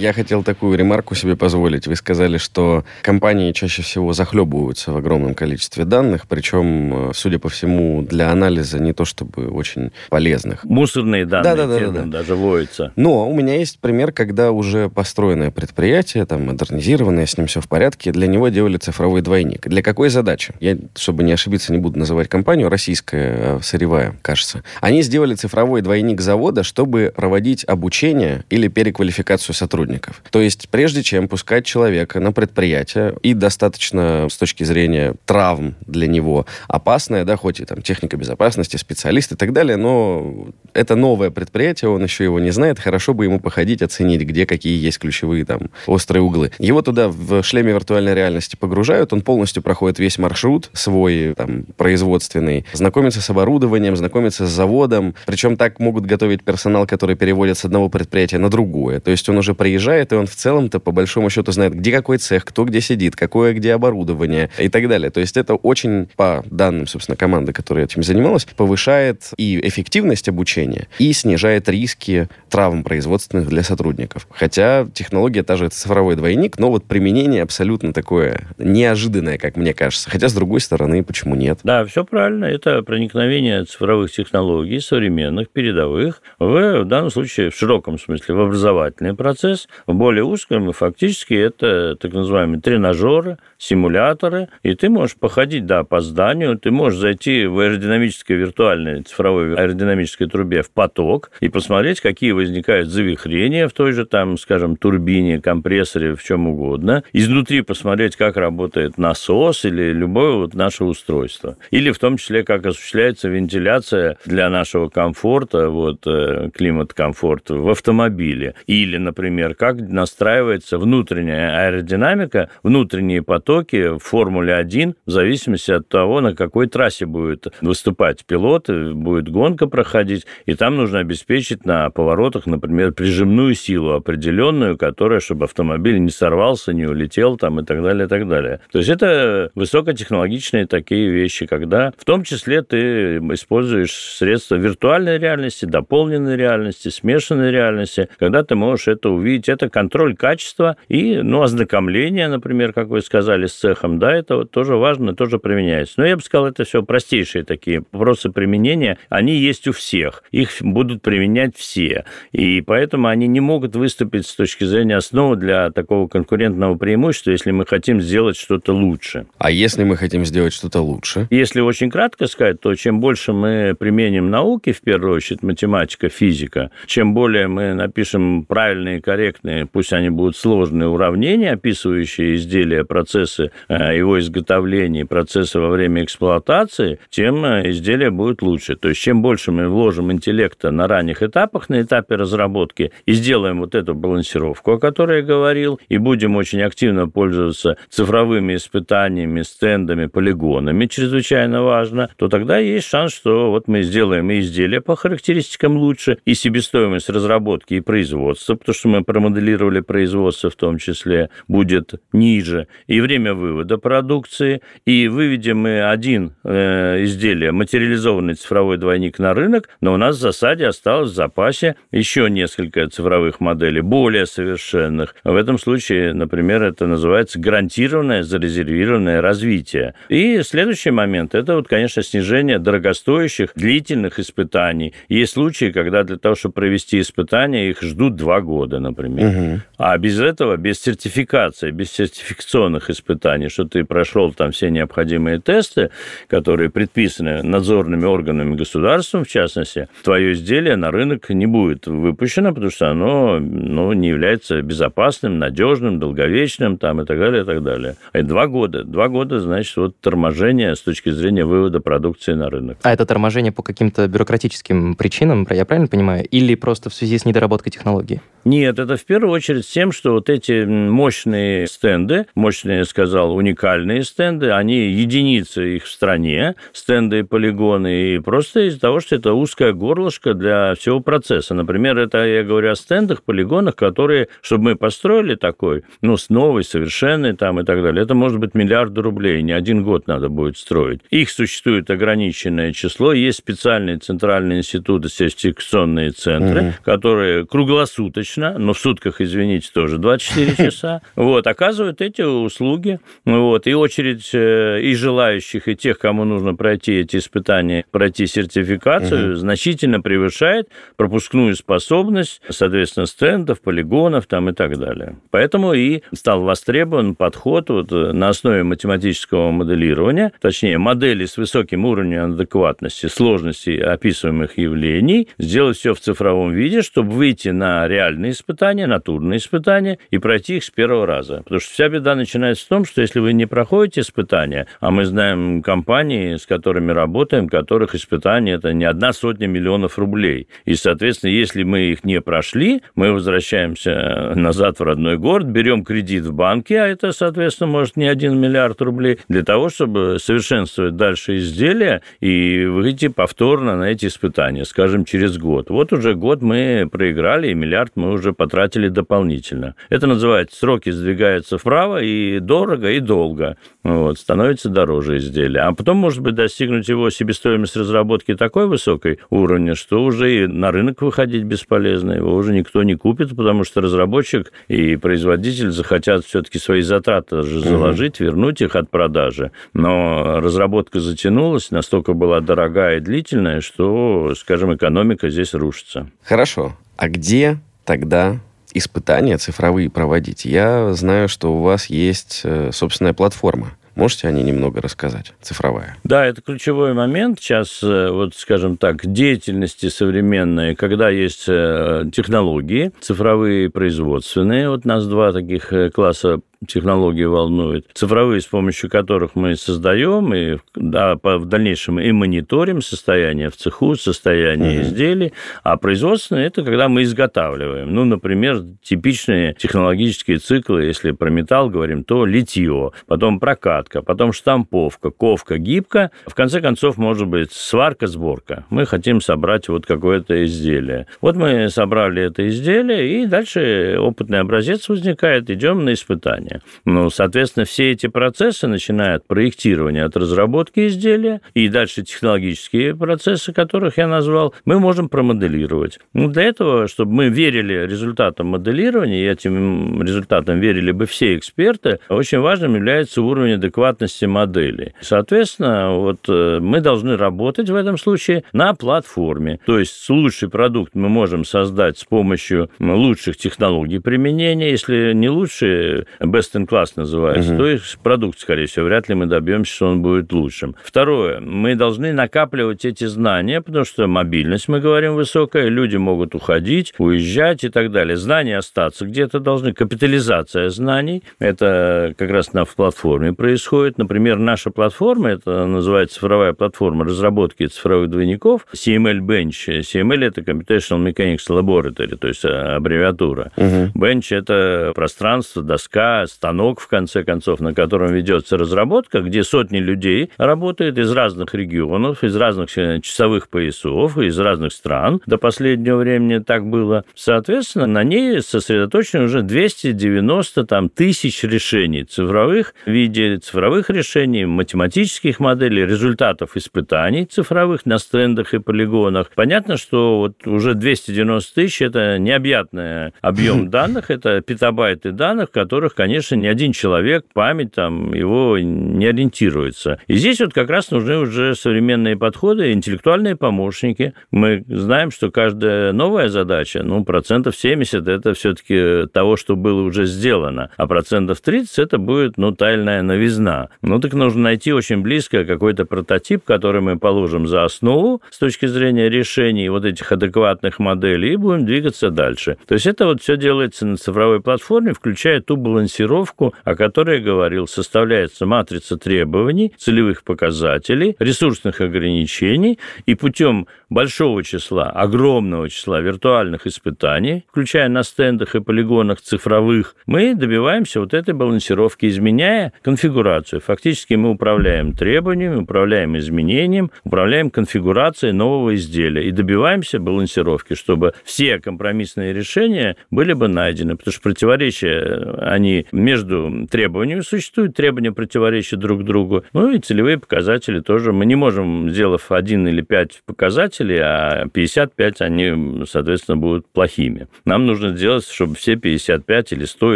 Я хотел такую ремарку себе позволить. Вы сказали, что компании чаще всего захлебываются в огромном количестве данных, причем, э, судя по всему, для анализа не то чтобы очень полезных. Мусорные данные Да-да-да-да-да. термин даже вводится. Но у меня есть пример, когда уже построенное предприятие, там, модернизированное, с ним все в порядке, для него делали цифровой двойник. Для какой задачи? Я, чтобы не ошибиться, не буду называть компанию, российская, э, сырьевая, кажется. Они сделали цифровой двойник завода, чтобы проводить обучение или переквалификацию сотрудников. То есть, прежде чем пускать человека на предприятие, и достаточно с точки зрения травм для него опасное, да, хоть и там техника безопасности, специалист и так далее, но это новое предприятие, он еще его не знает, хорошо бы ему походить, оценить, где какие есть ключевые там острые углы. Его туда в шлеме виртуальной реальности погружают, он полностью проходит весь маршрут свой там производственный, знакомится с оборудованием, знакомится с заводом, причем так могут готовить персонал, который переводят с одного предприятия на другое. То есть он уже приезжает, и он в целом-то по большому счету знает, где какой цех, кто где сидит, какое где оборудование и так далее. То есть это очень, по данным, собственно, команды, которая этим занималась, повышает и эффективность обучения, и снижает риски травм производственных для сотрудников. Хотя технология та же, это цифровой двойник, но вот применение абсолютно такое неожиданное, как мне кажется. Хотя, с другой стороны, почему нет? Да, все правильно. Это проникновение цифровых технологий, современных, передовых, в, в данном случае, в широком смысле, в образовательный процесс. В более узком, фактически это так называемые тренажеры, симуляторы, и ты можешь походить, да, по зданию, ты можешь зайти в аэродинамической виртуальной цифровой аэродинамической трубе в поток и посмотреть, какие возникают завихрения в той же, там, скажем, турбине, компрессоре, в чем угодно. Изнутри посмотреть, как работает насос или любое вот наше устройство. Или в том числе, как осуществляется вентиляция для нашего комфорта, вот э, климат-комфорт в автомобиле. Или, например, как настраивается внутренняя аэродинамика, внутренние потоки в Формуле-1 в зависимости от того, на какой трассе будет выступать пилот, будет гонка проходить, и там нужно обеспечить на поворотах, например, прижимную силу определенную, которая, чтобы автомобиль не сорвался, не улетел там и так далее, и так далее. То есть это высокотехнологичные такие вещи, когда в том числе ты используешь средства виртуальной реальности, дополненной реальности, смешанной реальности, когда ты можешь это увидеть. Это контроль качества и ну, ознакомление, например, как вы сказали, сказали, с цехом, да, это вот тоже важно, тоже применяется. Но я бы сказал, это все простейшие такие вопросы применения, они есть у всех, их будут применять все, и поэтому они не могут выступить с точки зрения основы для такого конкурентного преимущества, если мы хотим сделать что-то лучше. А если мы хотим сделать что-то лучше? Если очень кратко сказать, то чем больше мы применим науки, в первую очередь математика, физика, чем более мы напишем правильные, корректные, пусть они будут сложные уравнения, описывающие изделия, процессы э, его изготовления, процессы во время эксплуатации, тем э, изделие будет лучше. То есть чем больше мы вложим интеллекта на ранних этапах, на этапе разработки, и сделаем вот эту балансировку, о которой я говорил, и будем очень активно пользоваться цифровыми испытаниями, стендами, полигонами, чрезвычайно важно, то тогда есть шанс, что вот мы сделаем и изделие по характеристикам лучше, и себестоимость разработки и производства, потому что мы промоделировали производство в том числе, будет ниже, и время вывода продукции, и выведем мы один э, изделие, материализованный цифровой двойник на рынок, но у нас в засаде осталось в запасе еще несколько цифровых моделей, более совершенных. В этом случае, например, это называется гарантированное зарезервированное развитие. И следующий момент – это, вот, конечно, снижение дорогостоящих длительных испытаний. Есть случаи, когда для того, чтобы провести испытания, их ждут два года, например. Угу. А без этого, без сертификации, без сертификационных испытаний, испытаний, что ты прошел там все необходимые тесты, которые предписаны надзорными органами государства, в частности, твое изделие на рынок не будет выпущено, потому что оно ну, не является безопасным, надежным, долговечным там, и так далее, и так далее. И два года. Два года, значит, вот торможение с точки зрения вывода продукции на рынок. А это торможение по каким-то бюрократическим причинам, я правильно понимаю? Или просто в связи с недоработкой технологии? Нет, это в первую очередь тем, что вот эти мощные стенды, мощные сказал, уникальные стенды, они единицы их в стране, стенды и полигоны, и просто из-за того, что это узкое горлышко для всего процесса. Например, это я говорю о стендах, полигонах, которые, чтобы мы построили такой, ну, с новой, совершенной там и так далее, это может быть миллиарды рублей, не один год надо будет строить. Их существует ограниченное число, есть специальные центральные институты, сертификационные центры, угу. которые круглосуточно, но в сутках, извините, тоже 24 часа, вот, оказывают эти услуги вот, и очередь э, и желающих, и тех, кому нужно пройти эти испытания, пройти сертификацию, угу. значительно превышает пропускную способность, соответственно, стендов, полигонов там и так далее. Поэтому и стал востребован подход вот э, на основе математического моделирования, точнее, модели с высоким уровнем адекватности, сложности описываемых явлений, сделать все в цифровом виде, чтобы выйти на реальные испытания, натурные испытания и пройти их с первого раза. Потому что вся беда начинается том, что если вы не проходите испытания, а мы знаем компании, с которыми работаем, которых испытания это не одна сотня миллионов рублей. И, соответственно, если мы их не прошли, мы возвращаемся назад в родной город, берем кредит в банке, а это, соответственно, может не один миллиард рублей, для того, чтобы совершенствовать дальше изделия и выйти повторно на эти испытания, скажем, через год. Вот уже год мы проиграли, и миллиард мы уже потратили дополнительно. Это называется сроки сдвигаются вправо, и до дорого и долго. Вот, становится дороже изделия. А потом, может быть, достигнуть его себестоимость разработки такой высокой уровня, что уже и на рынок выходить бесполезно. Его уже никто не купит, потому что разработчик и производитель захотят все-таки свои затраты же заложить, угу. вернуть их от продажи. Но разработка затянулась, настолько была дорогая и длительная, что, скажем, экономика здесь рушится. Хорошо. А где тогда испытания цифровые проводить, я знаю, что у вас есть э, собственная платформа. Можете о ней немного рассказать, цифровая? Да, это ключевой момент сейчас, э, вот скажем так, деятельности современной, когда есть э, технологии цифровые, производственные. Вот нас два таких класса технологии волнует, цифровые, с помощью которых мы создаем и да, в дальнейшем и мониторим состояние в цеху, состояние mm-hmm. изделий, а производственные – это когда мы изготавливаем. Ну, например, типичные технологические циклы, если про металл говорим, то литье, потом прокатка, потом штамповка, ковка, гибка, в конце концов, может быть, сварка, сборка. Мы хотим собрать вот какое-то изделие. Вот мы собрали это изделие, и дальше опытный образец возникает, идем на испытание изделия. Ну, соответственно, все эти процессы, начиная от проектирования, от разработки изделия и дальше технологические процессы, которых я назвал, мы можем промоделировать. Ну, для этого, чтобы мы верили результатам моделирования, и этим результатам верили бы все эксперты, очень важным является уровень адекватности модели. Соответственно, вот э, мы должны работать в этом случае на платформе. То есть лучший продукт мы можем создать с помощью лучших технологий применения. Если не лучшие, best in class называется, угу. то есть продукт, скорее всего, вряд ли мы добьемся, что он будет лучшим. Второе, мы должны накапливать эти знания, потому что мобильность, мы говорим, высокая, люди могут уходить, уезжать и так далее. Знания остаться где-то должны, капитализация знаний, это как раз на платформе происходит. Например, наша платформа, это называется цифровая платформа разработки цифровых двойников, CML Bench. CML – это Computational Mechanics Laboratory, то есть аббревиатура. Угу. Bench – это пространство, доска, станок, в конце концов, на котором ведется разработка, где сотни людей работают из разных регионов, из разных э, часовых поясов, из разных стран. До последнего времени так было. Соответственно, на ней сосредоточено уже 290 там, тысяч решений цифровых в виде цифровых решений, математических моделей, результатов испытаний цифровых на стендах и полигонах. Понятно, что вот уже 290 тысяч – это необъятный объем данных, это петабайты данных, которых, конечно, конечно, ни один человек, память там его не ориентируется. И здесь вот как раз нужны уже современные подходы, интеллектуальные помощники. Мы знаем, что каждая новая задача, ну, процентов 70 это все-таки того, что было уже сделано, а процентов 30 это будет, ну, тайная новизна. Ну, так нужно найти очень близко какой-то прототип, который мы положим за основу с точки зрения решений вот этих адекватных моделей и будем двигаться дальше. То есть это вот все делается на цифровой платформе, включая ту балансировку балансировку, о которой я говорил, составляется матрица требований, целевых показателей, ресурсных ограничений, и путем большого числа, огромного числа виртуальных испытаний, включая на стендах и полигонах цифровых, мы добиваемся вот этой балансировки, изменяя конфигурацию. Фактически мы управляем требованиями, управляем изменением, управляем конфигурацией нового изделия и добиваемся балансировки, чтобы все компромиссные решения были бы найдены, потому что противоречия, они между требованиями существуют, требования противоречат друг другу, ну и целевые показатели тоже. Мы не можем, сделав один или пять показателей, а 55 они, соответственно, будут плохими. Нам нужно сделать, чтобы все 55 или 100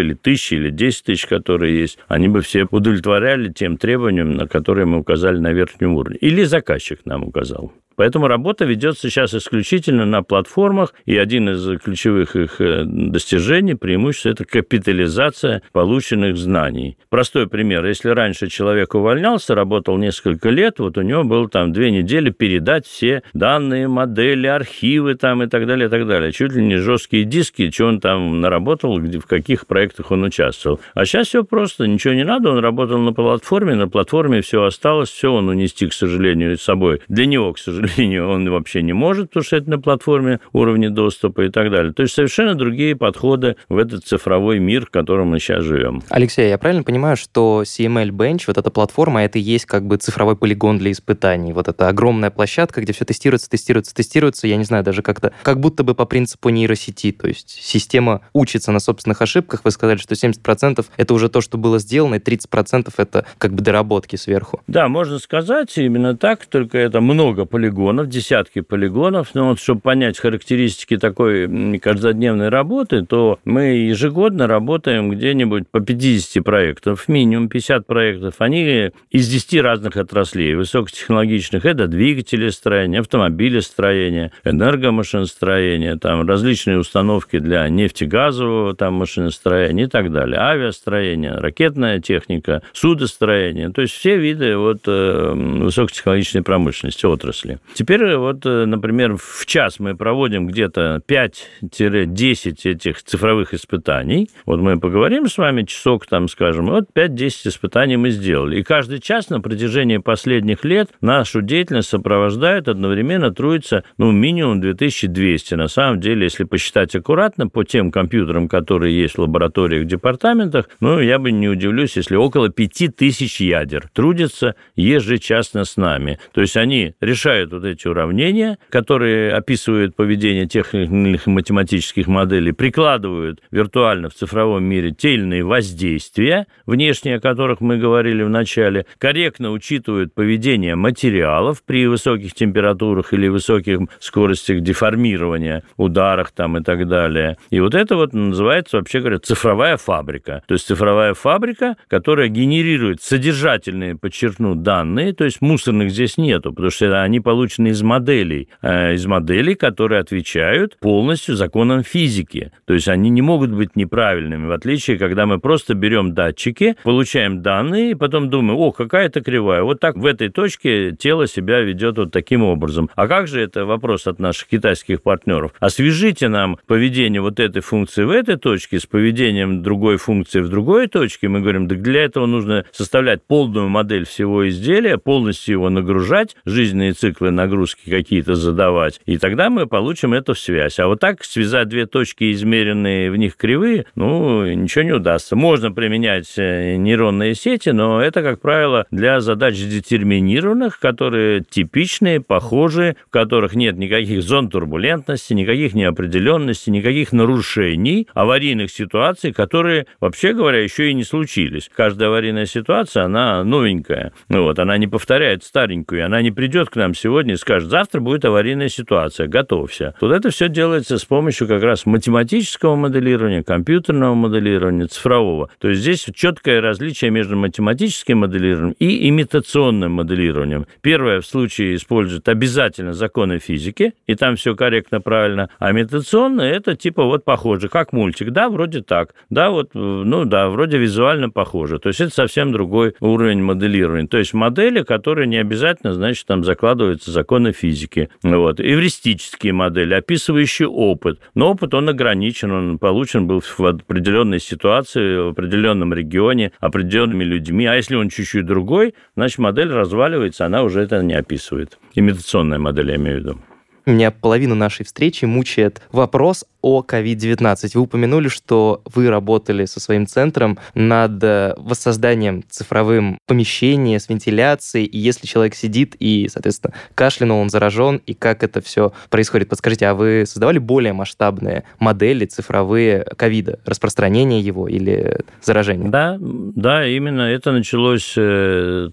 или 1000 или 10 тысяч, которые есть, они бы все удовлетворяли тем требованиям, на которые мы указали на верхнем уровне. Или заказчик нам указал. Поэтому работа ведется сейчас исключительно на платформах, и один из ключевых их э, достижений, преимуществ, это капитализация полученных знаний. Простой пример. Если раньше человек увольнялся, работал несколько лет, вот у него было там две недели передать все данные, модели, архивы там и так далее, и так далее. Чуть ли не жесткие диски, что он там наработал, где, в каких проектах он участвовал. А сейчас все просто, ничего не надо, он работал на платформе, на платформе все осталось, все он унести, к сожалению, с собой. Для него, к сожалению, сожалению, он вообще не может, потому что это на платформе уровня доступа и так далее. То есть совершенно другие подходы в этот цифровой мир, в котором мы сейчас живем. Алексей, я правильно понимаю, что CML Bench, вот эта платформа, это и есть как бы цифровой полигон для испытаний? Вот это огромная площадка, где все тестируется, тестируется, тестируется, я не знаю, даже как-то, как будто бы по принципу нейросети, то есть система учится на собственных ошибках, вы сказали, что 70% это уже то, что было сделано, и 30% это как бы доработки сверху. Да, можно сказать именно так, только это много полигонов полигонов, десятки полигонов. Но вот, чтобы понять характеристики такой каждодневной работы, то мы ежегодно работаем где-нибудь по 50 проектов, минимум 50 проектов. Они из 10 разных отраслей, высокотехнологичных. Это двигателестроение, автомобилестроение, энергомашиностроение, там различные установки для нефтегазового там, машиностроения и так далее, авиастроение, ракетная техника, судостроение. То есть все виды вот, э, высокотехнологичной промышленности, отрасли. Теперь вот, э, например, в час мы проводим где-то 5-10 этих цифровых испытаний. Вот мы поговорим с вами часок, там, скажем, вот 5-10 испытаний мы сделали. И каждый час на протяжении последних лет нашу деятельность сопровождает одновременно трудится, ну, минимум 2200. На самом деле, если посчитать аккуратно, по тем компьютерам, которые есть в лабораториях, департаментах, ну, я бы не удивлюсь, если около 5000 ядер трудятся ежечасно с нами. То есть они решают вот эти уравнения, которые описывают поведение тех или иных математических моделей, прикладывают виртуально в цифровом мире те или иные воздействия, внешние, о которых мы говорили в начале, корректно учитывают поведение материалов при высоких температурах или высоких скоростях деформирования, ударах там и так далее. И вот это вот называется, вообще говоря, цифровая фабрика. То есть цифровая фабрика, которая генерирует содержательные, подчеркну, данные, то есть мусорных здесь нету, потому что они получены из моделей, э, из моделей, которые отвечают полностью законам физики. То есть они не могут быть неправильными, в отличие, когда мы просто берем датчики, получаем данные, и потом думаем, о, какая-то кривая. Вот так в этой точке тело себя ведет вот таким образом. А как же это вопрос от наших китайских партнеров? Освежите нам поведение вот этой функции в этой точке с поведением другой функции в другой точке. Мы говорим, так для этого нужно составлять полную модель всего изделия, полностью его нагружать, жизненные циклы нагрузки какие-то задавать, и тогда мы получим эту связь. А вот так связать две точки, измеренные в них кривые, ну, ничего не удастся. Можно применять э, нейронные сети, но это, как правило, для задач детерминированных, которые типичные, похожие, в которых нет никаких зон турбулентности, никаких неопределенностей, никаких нарушений, аварийных ситуаций, которые, вообще говоря, еще и не случились. Каждая аварийная ситуация, она новенькая. Ну вот, она не повторяет старенькую, она не придет к нам сегодня и скажет, завтра будет аварийная ситуация, готовься. Вот это все делается с помощью как раз математического моделирования, компьютерного моделирования, цифрового. То есть здесь четкое различие между математическим моделированием и имитационным моделированием. Первое в случае использует обязательно законы физики, и там все корректно, правильно, а имитационное это типа вот похоже, как мультик, да, вроде так, да, вот, ну да, вроде визуально похоже. То есть это совсем другой уровень моделирования. То есть модели, которые не обязательно, значит, там закладываются законы физики. Вот. Эвристические модели, описывающие опыт. Но опыт, он ограничен, он получен был в определенной ситуации, в определенном регионе, определенными людьми. А если он чуть-чуть другой, значит, модель разваливается, она уже это не описывает. Имитационная модель, я имею в виду. Меня половину нашей встречи мучает вопрос о COVID-19. Вы упомянули, что вы работали со своим центром над э, воссозданием цифровым помещения с вентиляцией, и если человек сидит и, соответственно, кашлянул, он заражен, и как это все происходит. Подскажите, а вы создавали более масштабные модели цифровые ковида, распространения его или заражения? Да, да, именно это началось 3 э,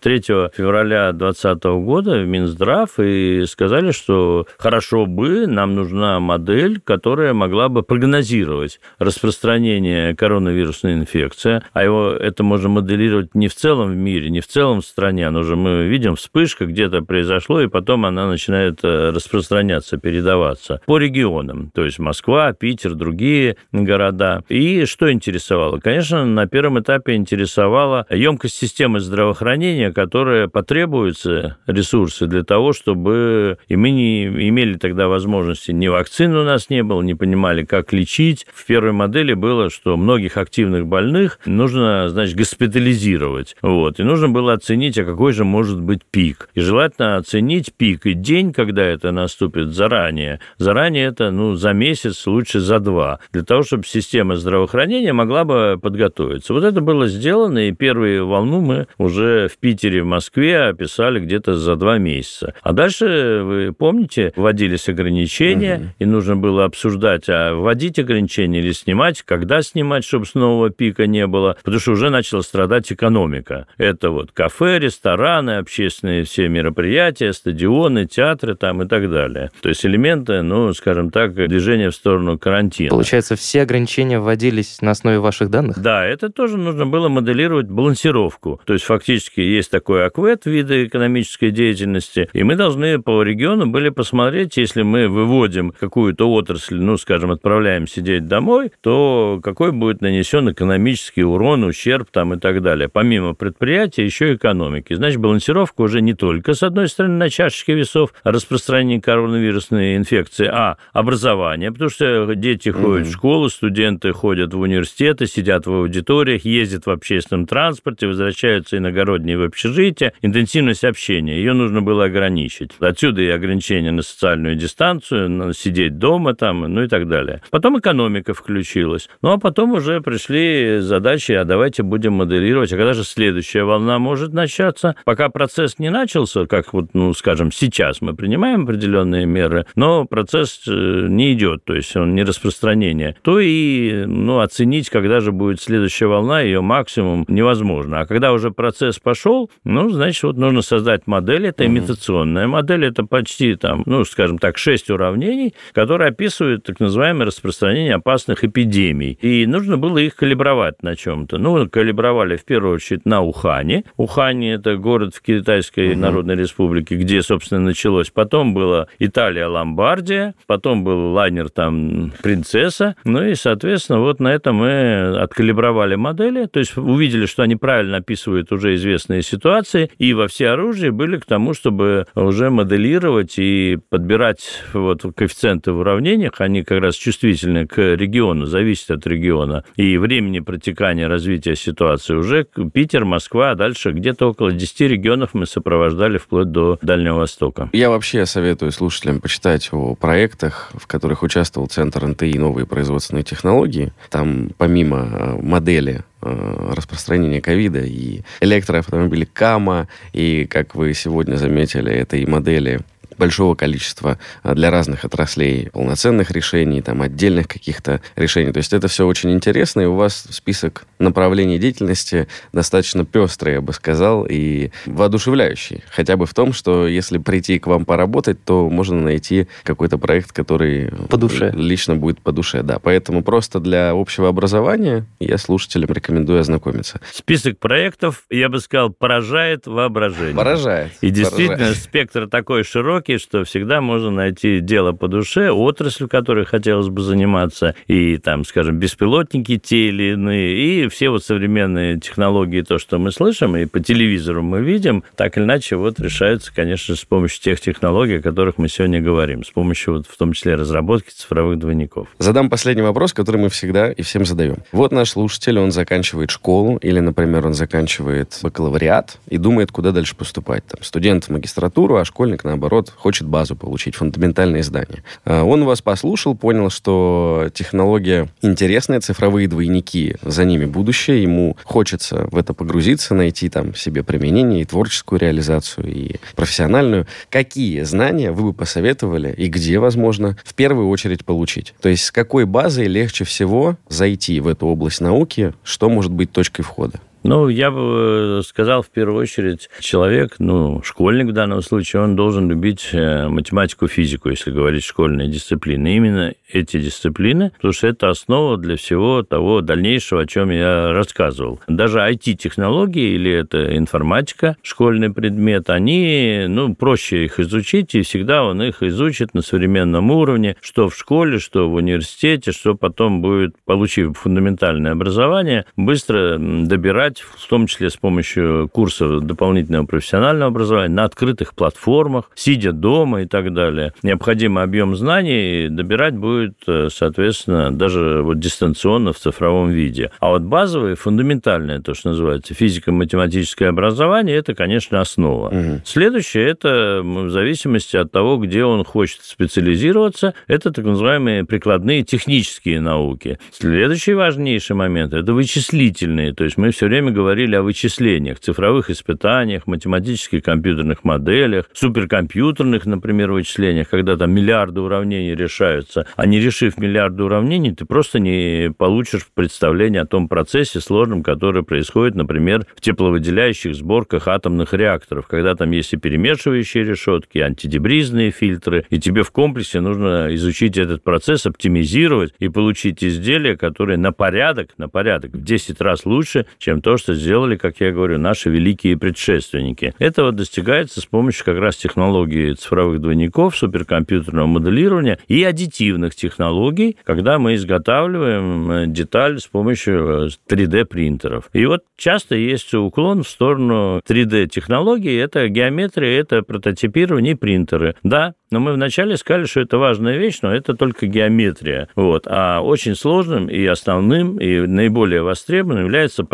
февраля 2020 года в Минздрав, и сказали, что хорошо бы, нам нужна модель, которая могла могла бы прогнозировать распространение коронавирусной инфекции, а его это можно моделировать не в целом в мире, не в целом в стране, но уже мы видим вспышка где-то произошло, и потом она начинает э, распространяться, передаваться по регионам, то есть Москва, Питер, другие города. И что интересовало? Конечно, на первом этапе интересовала емкость системы здравоохранения, которая потребуется ресурсы для того, чтобы и мы не имели тогда возможности, ни вакцин у нас не было, не понимали, понимали, как лечить. В первой модели было, что многих активных больных нужно, значит, госпитализировать. Вот. И нужно было оценить, а какой же может быть пик. И желательно оценить пик и день, когда это наступит, заранее. Заранее это, ну, за месяц, лучше за два. Для того, чтобы система здравоохранения могла бы подготовиться. Вот это было сделано, и первую волну мы уже в Питере, в Москве описали где-то за два месяца. А дальше, вы помните, вводились ограничения, угу. и нужно было обсуждать, а вводить ограничения или снимать, когда снимать, чтобы снова пика не было, потому что уже начала страдать экономика. Это вот кафе, рестораны, общественные все мероприятия, стадионы, театры там и так далее. То есть элементы, ну, скажем так, движения в сторону карантина. Получается, все ограничения вводились на основе ваших данных? Да, это тоже нужно было моделировать балансировку. То есть фактически есть такой аквет вида экономической деятельности, и мы должны по региону были посмотреть, если мы выводим какую-то отрасль, ну, скажем, отправляем сидеть домой, то какой будет нанесен экономический урон, ущерб там и так далее. Помимо предприятия, еще экономики. Значит, балансировка уже не только, с одной стороны, на чашечке весов распространения коронавирусной инфекции, а образование, потому что дети ходят mm-hmm. в школу, студенты ходят в университеты, сидят в аудиториях, ездят в общественном транспорте, возвращаются иногородние в общежитие. Интенсивность общения, ее нужно было ограничить. Отсюда и ограничения на социальную дистанцию, на сидеть дома там, ну и так далее. Потом экономика включилась. Ну а потом уже пришли задачи, а давайте будем моделировать, а когда же следующая волна может начаться. Пока процесс не начался, как вот, ну, скажем, сейчас мы принимаем определенные меры, но процесс э, не идет, то есть он не распространение, то и, ну, оценить, когда же будет следующая волна, ее максимум невозможно. А когда уже процесс пошел, ну, значит, вот нужно создать модель, это имитационная модель, это почти там, ну, скажем так, шесть уравнений, которые описывают так называемое распространение опасных эпидемий. И нужно было их калибровать на чем-то. Ну, калибровали в первую очередь на Ухане. Ухань – это город в Китайской угу. Народной Республике, где, собственно, началось. Потом была Италия, Ломбардия, потом был лайнер там «Принцесса». Ну и, соответственно, вот на этом мы откалибровали модели, то есть увидели, что они правильно описывают уже известные ситуации, и во все оружия были к тому, чтобы уже моделировать и подбирать вот коэффициенты в уравнениях, они как раз чувствительны к региону, зависят от региона, и времени протекания развития ситуации уже Питер, Москва, а дальше где-то около 10 регионов мы сопровождали вплоть до Дальнего Востока. Я вообще советую слушателям почитать о проектах, в которых участвовал Центр НТИ «Новые производственные технологии». Там помимо э, модели э, распространения ковида и электроавтомобилей КАМА, и, как вы сегодня заметили, это и модели большого количества а, для разных отраслей полноценных решений, там, отдельных каких-то решений. То есть это все очень интересно, и у вас список направлений деятельности достаточно пестрый, я бы сказал, и воодушевляющий. Хотя бы в том, что если прийти к вам поработать, то можно найти какой-то проект, который по душе. лично будет по душе. Да, поэтому просто для общего образования я слушателям рекомендую ознакомиться. Список проектов, я бы сказал, поражает воображение. Поражает. И действительно, поражает. спектр такой широкий, навыки, что всегда можно найти дело по душе, отрасль, которой хотелось бы заниматься, и там, скажем, беспилотники те или иные, и все вот современные технологии, то, что мы слышим, и по телевизору мы видим, так или иначе вот решаются, конечно, с помощью тех технологий, о которых мы сегодня говорим, с помощью вот в том числе разработки цифровых двойников. Задам последний вопрос, который мы всегда и всем задаем. Вот наш слушатель, он заканчивает школу, или, например, он заканчивает бакалавриат и думает, куда дальше поступать. Там, студент в магистратуру, а школьник, наоборот, хочет базу получить, фундаментальные знания. А, он вас послушал, понял, что технология интересная, цифровые двойники, за ними будущее, ему хочется в это погрузиться, найти там себе применение и творческую реализацию, и профессиональную. Какие знания вы бы посоветовали и где, возможно, в первую очередь получить? То есть с какой базой легче всего зайти в эту область науки, что может быть точкой входа? Ну, я бы э, сказал, в первую очередь, человек, ну, школьник в данном случае, он должен любить э, математику, физику, если говорить школьные дисциплины. Именно эти дисциплины, потому что это основа для всего того дальнейшего, о чем я рассказывал. Даже IT-технологии или это информатика, школьный предмет, они, ну, проще их изучить, и всегда он их изучит на современном уровне, что в школе, что в университете, что потом будет, получив фундаментальное образование, быстро добирать развивать, в том числе с помощью курсов дополнительного профессионального образования на открытых платформах, сидя дома и так далее. Необходимый объем знаний добирать будет, э, соответственно, даже вот дистанционно в цифровом виде. А вот базовое, фундаментальное, то, что называется физико-математическое образование, это, конечно, основа. Угу. Следующее, это в зависимости от того, где он хочет специализироваться, это так называемые прикладные технические науки. Следующий важнейший момент – это вычислительные. То есть мы все время время говорили о вычислениях, цифровых испытаниях, математических компьютерных моделях, суперкомпьютерных, например, вычислениях, когда там миллиарды уравнений решаются. А не решив миллиарды уравнений, ты просто не получишь представление о том процессе сложном, который происходит, например, в тепловыделяющих сборках атомных реакторов, когда там есть и перемешивающие решетки, и антидебризные фильтры, и тебе в комплексе нужно изучить этот процесс, оптимизировать и получить изделие, которое на порядок, на порядок в 10 раз лучше, чем то, что сделали, как я говорю, наши великие предшественники. Этого достигается с помощью как раз технологии цифровых двойников, суперкомпьютерного моделирования и аддитивных технологий, когда мы изготавливаем э, деталь с помощью 3D-принтеров. Э, и вот часто есть уклон в сторону 3D-технологий. Это геометрия, это прототипирование и принтеры. Да, но мы вначале сказали, что это важная вещь, но это только геометрия. Вот. А очень сложным и основным, и наиболее востребованным являются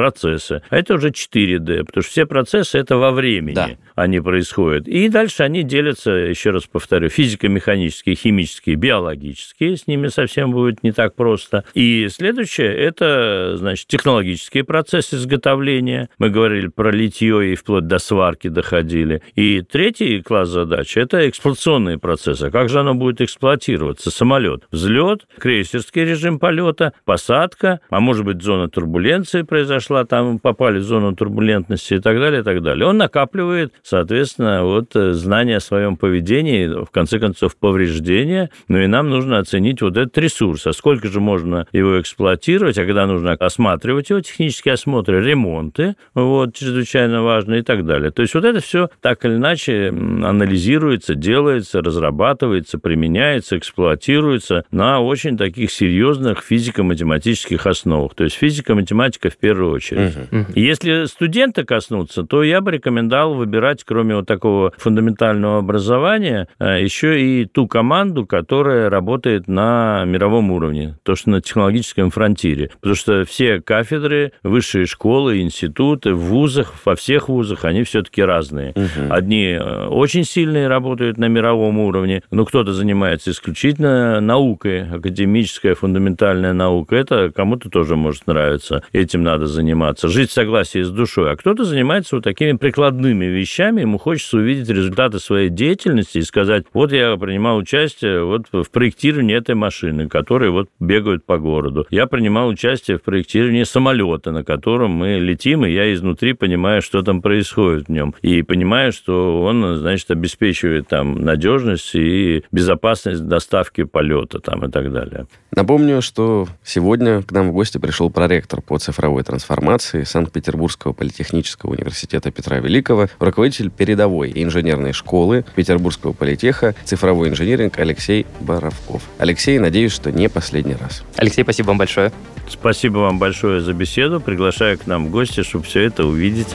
процессы. А это уже 4D, потому что все процессы это во времени да. они происходят. И дальше они делятся, еще раз повторю, физико-механические, химические, биологические. С ними совсем будет не так просто. И следующее – это, значит, технологические процессы изготовления. Мы говорили про литье и вплоть до сварки доходили. И третий класс задач – это эксплуатационные процесса. Как же оно будет эксплуатироваться? Самолет. Взлет, крейсерский режим полета, посадка, а может быть зона турбуленции произошла, там попали в зону турбулентности и так далее, и так далее. Он накапливает, соответственно, вот э, знания о своем поведении, в конце концов, повреждения, ну и нам нужно оценить вот этот ресурс, а сколько же можно его эксплуатировать, а когда нужно осматривать его, технические осмотры, ремонты, вот, чрезвычайно важно и так далее. То есть вот это все так или иначе анализируется, делается, разрабатывается, применяется, эксплуатируется на очень таких серьезных физико-математических основах. То есть физика-математика в первую очередь. Угу. Если студента коснуться, то я бы рекомендовал выбирать, кроме вот такого фундаментального образования, э, еще и ту команду, которая работает на мировом уровне, то, что на технологическом фронтире. Потому что все кафедры, высшие школы, институты в вузах, во всех вузах, они все-таки разные. Угу. Одни э, очень сильные работают на мировом уровне, но кто-то занимается исключительно наукой, академическая фундаментальная наука. Это кому-то тоже может нравиться. Этим надо заниматься. Жить в согласии с душой. А кто-то занимается вот такими прикладными вещами. Ему хочется увидеть результаты своей деятельности и сказать, вот я принимал участие вот в проектировании этой машины, которые вот бегают по городу. Я принимал участие в проектировании самолета, на котором мы летим, и я изнутри понимаю, что там происходит в нем. И понимаю, что он, значит, обеспечивает там надежность и безопасность доставки полета там и так далее. Напомню, что сегодня к нам в гости пришел проректор по цифровой трансформации Санкт-Петербургского политехнического университета Петра Великого, руководитель передовой инженерной школы Петербургского политеха цифровой инженеринг Алексей Боровков. Алексей, надеюсь, что не последний раз. Алексей, спасибо вам большое. Спасибо вам большое за беседу. Приглашаю к нам в гости, чтобы все это увидеть.